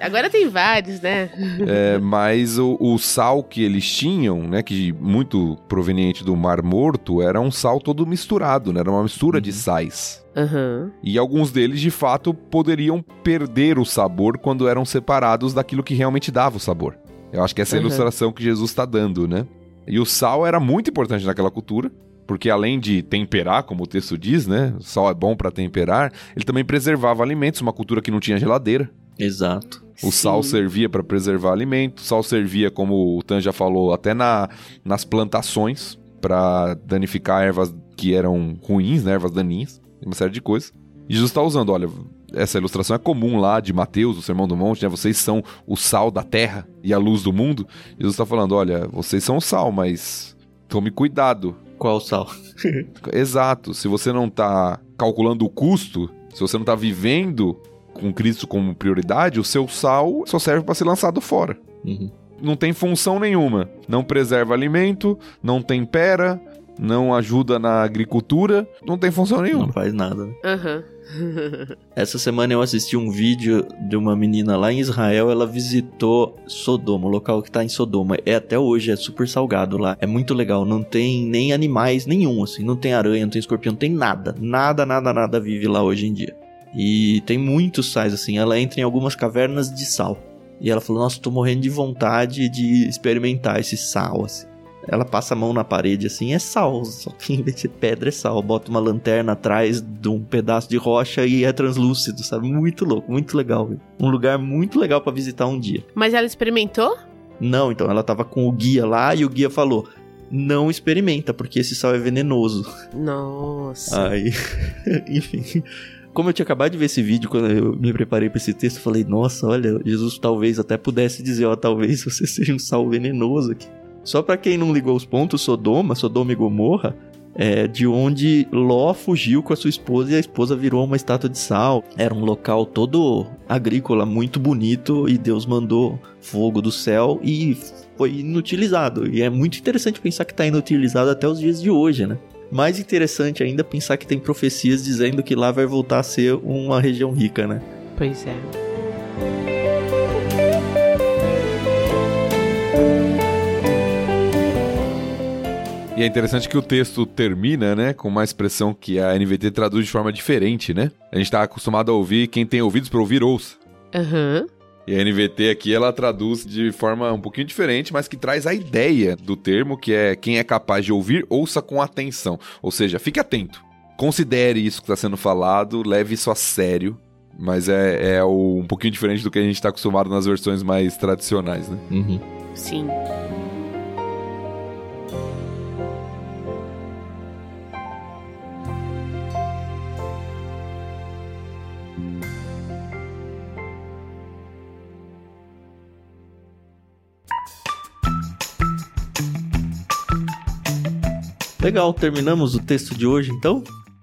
Agora tem vários, né? É, mas o, o sal que eles tinham, né? Que muito proveniente do Mar Morto, era um sal todo misturado, né? Era uma mistura de Uhum. sais. Aham. E alguns deles, de fato, poderiam perder o sabor quando eram separados daquilo que realmente dava o sabor. Eu acho que essa é a Uhum. ilustração que Jesus está dando, né? E o sal era muito importante naquela cultura, porque além de temperar, como o texto diz, né? O sal é bom para temperar, ele também preservava alimentos, uma cultura que não tinha geladeira. Exato. O sal Sim. servia para preservar alimentos, o sal servia, como o Tan já falou, até na, nas plantações, para danificar ervas que eram ruins, né? ervas daninhas, uma série de coisas. E Jesus está usando, olha, essa ilustração é comum lá de Mateus, o Sermão do Monte, né? Vocês são o sal da terra e a luz do mundo. Jesus está falando, olha, vocês são o sal, mas tome cuidado. Qual sal? Exato. Se você não tá calculando o custo, se você não tá vivendo com Cristo como prioridade, o seu sal só serve para ser lançado fora. Uhum. Não tem função nenhuma. Não preserva alimento, não tempera, não ajuda na agricultura, não tem função nenhuma. Não faz nada. né? Aham. Essa semana eu assisti um vídeo de uma menina lá em Israel. Ela visitou Sodoma, o local que tá em Sodoma. É até hoje, é super salgado lá. É muito legal. Não tem nem animais nenhum, assim. Não tem aranha, não tem escorpião, não tem nada. Nada, nada, nada vive lá hoje em dia. E tem muitos sais, assim. Ela entra em algumas cavernas de sal. E ela falou: Nossa, tô morrendo de vontade de experimentar esse sal, assim. Ela passa a mão na parede assim, é sal, só que em vez de pedra é sal. Bota uma lanterna atrás de um pedaço de rocha e é translúcido, sabe? Muito louco, muito legal. viu? Um lugar muito legal pra visitar um dia. Mas ela experimentou? Não, então ela tava com o guia lá e o guia falou: não experimenta, porque esse sal é venenoso. Nossa. Aí, enfim. Como eu tinha acabado de ver esse vídeo, quando eu me preparei pra esse texto, eu falei, nossa, olha, Jesus talvez até pudesse dizer, ó, talvez você seja um sal venenoso aqui. Só pra quem não ligou os pontos, Sodoma, Sodoma e Gomorra, é de onde Ló fugiu com a sua esposa e a esposa virou uma estátua de sal. Era um local todo agrícola, muito bonito, e Deus mandou fogo do céu e foi inutilizado. E é muito interessante pensar que tá inutilizado até os dias de hoje, né? Mais interessante ainda pensar que tem profecias dizendo que lá vai voltar a ser uma região rica, né? Pois é. E é interessante que o texto termina, né, com uma expressão que a NVT traduz de forma diferente, né? A gente tá acostumado a ouvir, quem tem ouvidos para ouvir, ouça. Aham. E a NVT aqui ela traduz de forma um pouquinho diferente, mas que traz a ideia do termo, que é quem é capaz de ouvir, ouça com atenção. Ou seja, fique atento. Considere isso que está sendo falado, leve isso a sério. Mas é, é o- um pouquinho diferente do que a gente está acostumado nas versões mais tradicionais, né? Uhum. Sim. Legal, terminamos o texto de hoje então.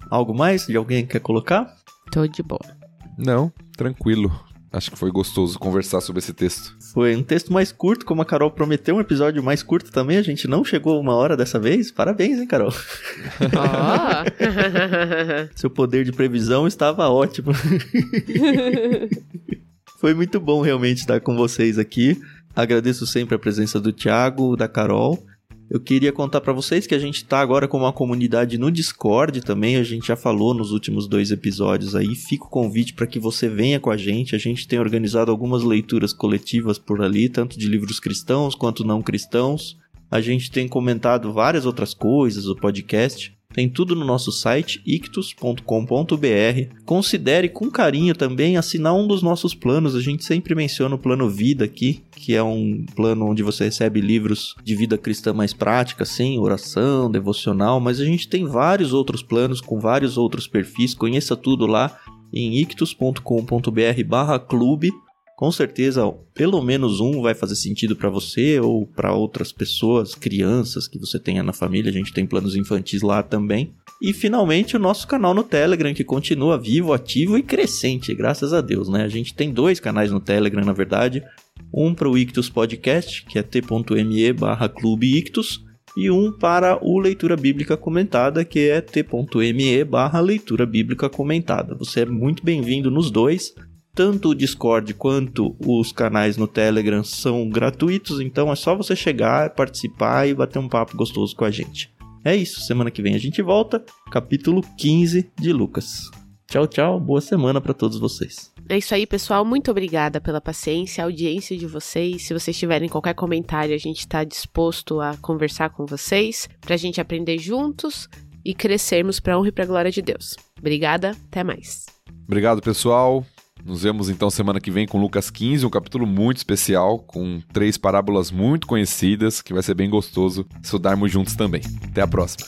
Algo mais de alguém que quer colocar? Tô de boa. Não, tranquilo. Acho que foi gostoso conversar sobre esse texto. Foi um texto mais curto, como a Carol prometeu, um episódio mais curto também. A gente não chegou a uma hora dessa vez. Parabéns, hein, Carol? Seu poder de previsão estava ótimo. Foi muito bom realmente estar com vocês aqui. Agradeço sempre a presença do Thiago, da Carol. Eu queria contar para vocês que a gente tá agora com uma comunidade no Discord também, a gente já falou nos últimos dois episódios aí. Fica o convite para que você venha com a gente. A gente tem organizado algumas leituras coletivas por ali, tanto de livros cristãos quanto não cristãos. A gente tem comentado várias outras coisas, o podcast. Tem tudo no nosso site ictus.com.br. Considere com carinho também assinar um dos nossos planos. A gente sempre menciona o plano Vida aqui, que é um plano onde você recebe livros de vida cristã mais prática, assim, oração, devocional, mas a gente tem vários outros planos com vários outros perfis. Conheça tudo lá em ictus.com.br/clube. Com certeza, pelo menos um vai fazer sentido para você ou para outras pessoas, crianças que você tenha na família. A gente tem planos infantis lá também. E finalmente o nosso canal no Telegram que continua vivo, ativo e crescente, graças a Deus, né? A gente tem dois canais no Telegram, na verdade. Um para o Ictus Podcast, que é t.me barra Clube Ictus, e um para o Leitura Bíblica Comentada, que é t.me barra Leitura Bíblica Comentada. Você é muito bem-vindo nos dois. Tanto o Discord quanto os canais no Telegram são gratuitos, então é só você chegar, participar e bater um papo gostoso com a gente. É isso, semana que vem a gente volta, capítulo 15 de Lucas. Tchau, tchau, boa semana para todos vocês. É isso aí, pessoal. Muito obrigada pela paciência, a audiência de vocês. Se vocês tiverem qualquer comentário, a gente está disposto a conversar com vocês, para a gente aprender juntos e crescermos para a honra e para a glória de Deus. Obrigada, até mais. Obrigado, pessoal. Nos vemos então semana que vem com Lucas 15, um capítulo muito especial, com três parábolas muito conhecidas, que vai ser bem gostoso estudarmos juntos também. Até a próxima.